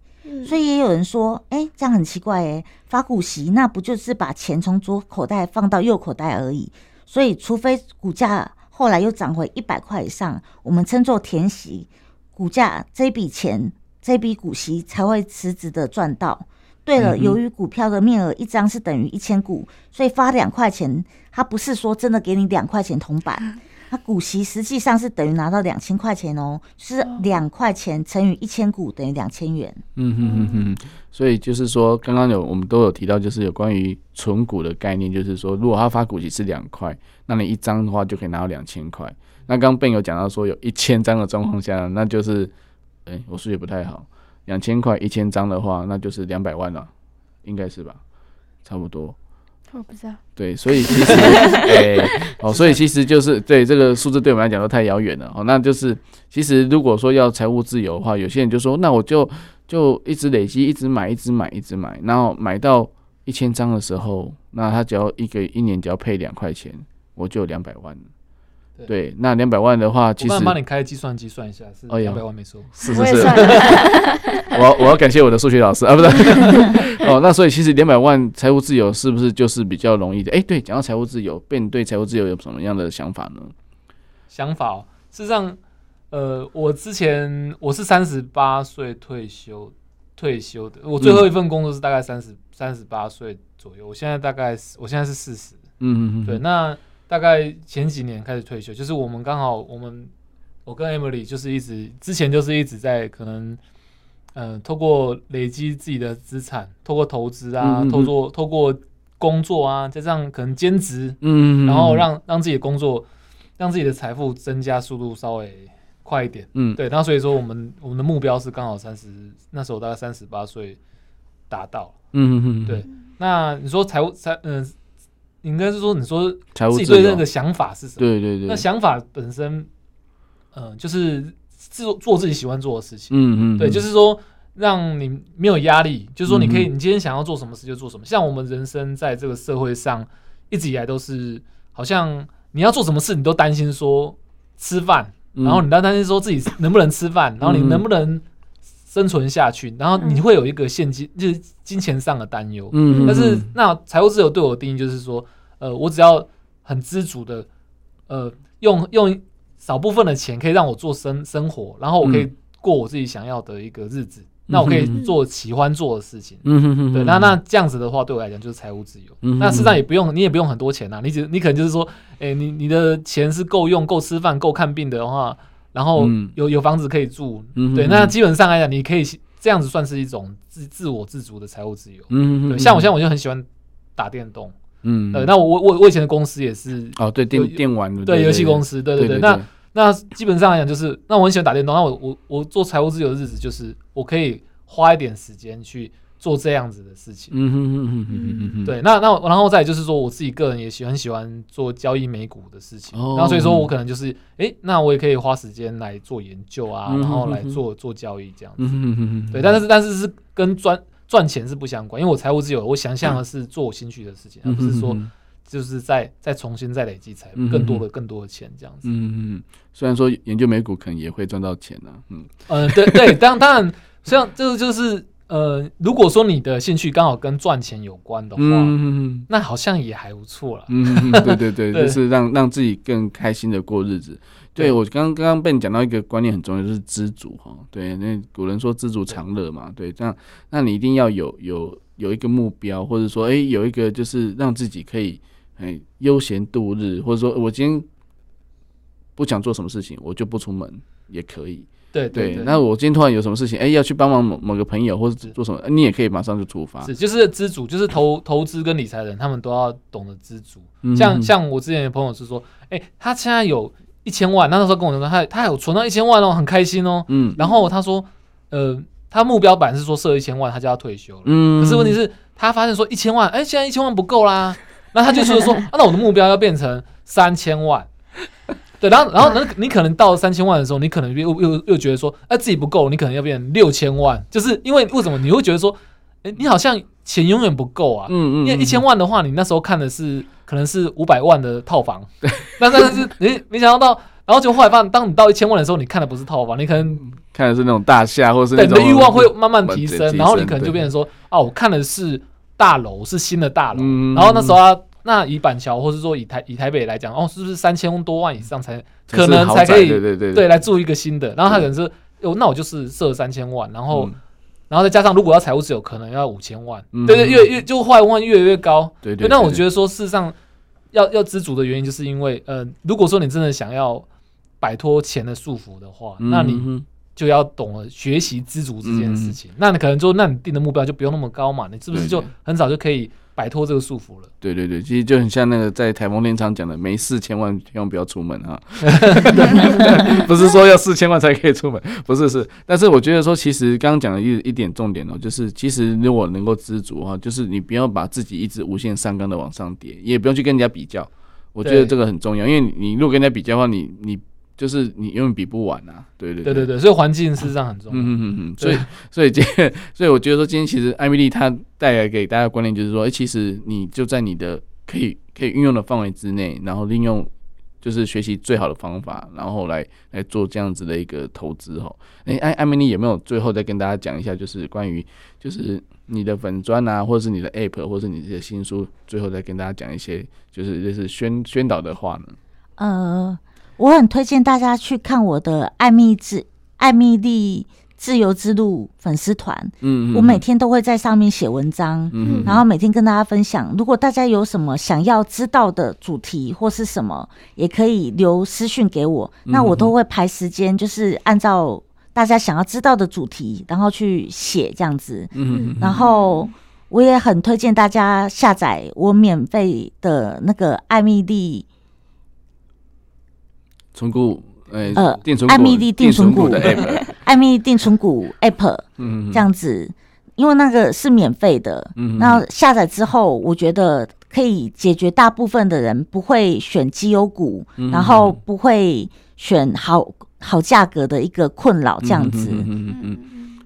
所以也有人说，哎、欸，这样很奇怪哎，发股息那不就是把钱从左口袋放到右口袋而已？所以除非股价后来又涨回一百块以上，我们称作填息，股价这笔钱这笔股息才会实质的赚到。对了，由于股票的面额一张是等于一千股，所以发两块钱，它不是说真的给你两块钱铜板。[LAUGHS] 它股息实际上是等于拿到两千块钱哦，是两块钱乘以一千股等于两千元。嗯哼哼哼，所以就是说，刚刚有我们都有提到，就是有关于存股的概念，就是说，如果他发股息是两块，那你一张的话就可以拿到两千块。那刚刚 Ben 有讲到说，有一千张的状况下，那就是，哎、欸，我数学不太好，两千块一千张的话，那就是两百万了，应该是吧？差不多。我不知道。对，所以其实，[LAUGHS] 哎、欸，哦，所以其实就是对这个数字对我们来讲都太遥远了哦。那就是，其实如果说要财务自由的话，有些人就说，那我就就一直累积，一直买，一直买，一直买，然后买到一千张的时候，那他只要一个一年只要配两块钱，我就有两百万。对，那两百万的话，其实我帮你开计算机算一下，是两百万没错。是是是，我 [LAUGHS] 要我要感谢我的数学老师啊，不是 [LAUGHS] 哦。那所以其实两百万财务自由是不是就是比较容易的？哎、欸，对，讲到财务自由，Ben 对财务自由有什么样的想法呢？想法、哦，事实上，呃，我之前我是三十八岁退休退休的，我最后一份工作是大概三十三十八岁左右，我现在大概我现在是四十，嗯嗯嗯，对，那。大概前几年开始退休，就是我们刚好我们我跟 Emily 就是一直之前就是一直在可能嗯、呃、透过累积自己的资产，透过投资啊，透过透过工作啊，加上可能兼职，嗯，然后让让自己的工作让自己的财富增加速度稍微快一点，嗯，对，那所以说我们我们的目标是刚好三十那时候大概三十八岁达到，嗯嗯嗯，对，那你说财务财嗯。呃应该是说，你说自己对那个想法是什么？对对对。那想法本身，嗯、呃，就是做做自己喜欢做的事情。嗯嗯。对，就是说让你没有压力，就是说你可以，你今天想要做什么事就做什么。像我们人生在这个社会上，一直以来都是好像你要做什么事，你都担心说吃饭，然后你都担心说自己能不能吃饭，然后你能不能生存下去，然后你会有一个现金，就是金钱上的担忧。嗯，但是那财务自由对我的定义就是说，呃，我只要很知足的，呃，用用少部分的钱可以让我做生生活，然后我可以过我自己想要的一个日子。嗯、那我可以做喜欢做的事情。嗯哼哼。对，那那这样子的话，对我来讲就是财务自由。嗯。那实际上也不用，你也不用很多钱呐、啊。你只你可能就是说，哎、欸，你你的钱是够用、够吃饭、够看病的话。然后有有房子可以住，嗯、对，那基本上来讲，你可以这样子算是一种自自我自主的财务自由。嗯对，像我现在我就很喜欢打电动，嗯，呃，那我我我以前的公司也是哦，对电电玩的，对游戏公司，对对对，那那基本上来讲就是，那我很喜欢打电动，那我我我做财务自由的日子就是我可以花一点时间去。做这样子的事情，嗯哼哼哼哼哼，对，那那然后再就是说，我自己个人也喜很喜欢做交易美股的事情，然后所以说我可能就是，哎，那我也可以花时间来做研究啊，然后来做做交易这样子，对，但是但是是跟赚赚钱是不相关，因为我财务自由，我想象的是做我兴趣的事情，而不是说就是再再重新再累积财富更多的更多的钱这样子。嗯嗯，虽然说研究美股可能也会赚到钱呢，嗯。嗯，对对，当当然，像这个就是。呃，如果说你的兴趣刚好跟赚钱有关的话，嗯、那好像也还不错了。嗯，对对对，对 [LAUGHS] 就是让让自己更开心的过日子。对，对我刚刚刚被你讲到一个观念很重要，就是知足哈。对，那古人说知足常乐嘛。对，这样那你一定要有有有一个目标，或者说哎、欸、有一个就是让自己可以哎悠闲度日，或者说我今天不想做什么事情，我就不出门也可以。对对，那我今天突然有什么事情，哎，要去帮忙某某个朋友或者做什么，你也可以马上就出发。是，就是知足，就是投 [LAUGHS] 投资跟理财人，他们都要懂得知足。像像我之前的朋友是说，哎，他现在有一千万，那时候跟我说，他他有存到一千万哦，很开心哦。嗯。然后他说，呃，他目标版是说设一千万，他就要退休了。嗯。可是问题是，他发现说一千万，哎，现在一千万不够啦，那他就说说，[LAUGHS] 那我的目标要变成三千万。对，然后，然后，那你可能到了三千万的时候，你可能又又又觉得说，哎，自己不够，你可能要变成六千万，就是因为为什么你会觉得说，欸，你好像钱永远不够啊。嗯嗯，因为一千万的话，你那时候看的是可能是五百万的套房，[LAUGHS] 对，但但是你没想到到，然后就后来发现，当你到一千万的时候，你看的不是套房，你可能看的是那种大厦，或是对你的欲望会慢慢提升，然后你可能就变成说，哦，我看的是大楼，是新的大楼，然后那时候啊。那以板桥，或是说以台以台北来讲，哦，是不是三千多万以上才可能才可以对对对对来住一个新的？然后他可能是哦，那我就是设三千万，然后然后再加上如果要财务自由，可能要五千万，对对，越越就后来问越来越高。对对。那我觉得说，事实上要要知足的原因，就是因为呃，如果说你真的想要摆脱钱的束缚的话，那你就要懂得学习知足这件事情。那你可能就那你定的目标就不用那么高嘛，你是不是就很早就可以？摆脱这个束缚了。对对对，其实就很像那个在台风天常讲的，没事千万千万不要出门啊。[LAUGHS] 不是说要四千万才可以出门，不是是。但是我觉得说，其实刚刚讲的一一点重点哦，就是其实如果能够知足哈，就是你不要把自己一直无限上纲的往上叠，也不用去跟人家比较。我觉得这个很重要，因为你如果跟人家比较的话，你你。就是你永远比不完啊，对对对对对，所以环境事实上很重要。嗯嗯嗯，所以所以今天，所以我觉得说今天其实艾米丽她带来给大家的观念就是说，哎，其实你就在你的可以可以运用的范围之内，然后利用就是学习最好的方法，然后来来做这样子的一个投资哈。哎，艾艾米丽有没有最后再跟大家讲一下，就是关于就是你的粉砖啊，或者是你的 App，或者是你的新书，最后再跟大家讲一些就是就是宣宣导的话呢？呃。我很推荐大家去看我的艾蜜自艾蜜莉自由之路粉丝团，嗯，嗯，我每天都会在上面写文章，嗯，然后每天跟大家分享。如果大家有什么想要知道的主题或是什么，也可以留私讯给我，那我都会排时间，就是按照大家想要知道的主题，然后去写这样子，嗯，然后我也很推荐大家下载我免费的那个艾蜜莉。存股，呃，艾米丽定存股的 app，[LAUGHS] 艾米丽定存股 app，嗯，这样子，因为那个是免费的，嗯，那下载之后，我觉得可以解决大部分的人不会选绩优股，然后不会选好好价格的一个困扰，这样子，嗯嗯嗯，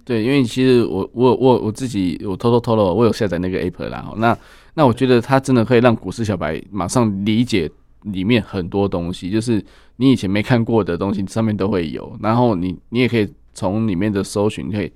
对，因为其实我我我我自己我偷偷偷了，我有下载那个 app 啦，那那我觉得它真的可以让股市小白马上理解。里面很多东西，就是你以前没看过的东西，上面都会有。然后你你也可以从里面的搜寻，可以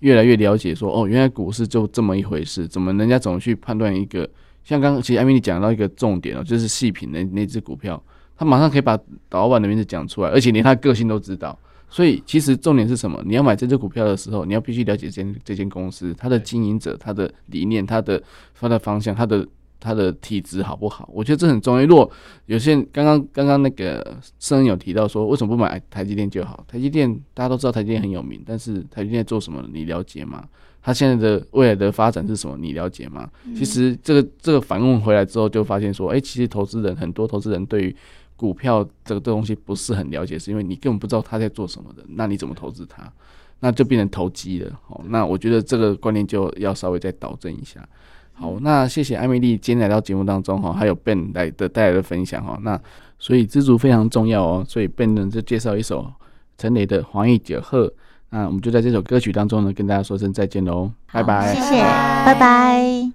越来越了解说，哦，原来股市就这么一回事。怎么人家怎么去判断一个？像刚刚其实艾米丽讲到一个重点哦，就是细品的那只股票，他马上可以把老板的名字讲出来，而且连他个性都知道。所以其实重点是什么？你要买这只股票的时候，你要必须了解这间这间公司，它的经营者、它的理念、它的它的方向、它的。他的体质好不好？我觉得这很重要。如果有些人刚刚刚刚那个声人有提到说，为什么不买台积电就好？台积电大家都知道台积电很有名，但是台积电做什么你了解吗？他现在的未来的发展是什么？你了解吗？其实这个这个反问回来之后，就发现说，哎，其实投资人很多投资人对于股票这个这东西不是很了解，是因为你根本不知道他在做什么的。那你怎么投资它？那就变成投机了。哦，那我觉得这个观念就要稍微再导正一下。好，那谢谢艾米丽今天来到节目当中哈，还有 Ben 来的带来的分享哈。那所以知足非常重要哦，所以 Ben 呢就介绍一首陈雷的《黄奕酒鹤》。那我们就在这首歌曲当中呢，跟大家说声再见喽，拜拜，谢谢，拜拜。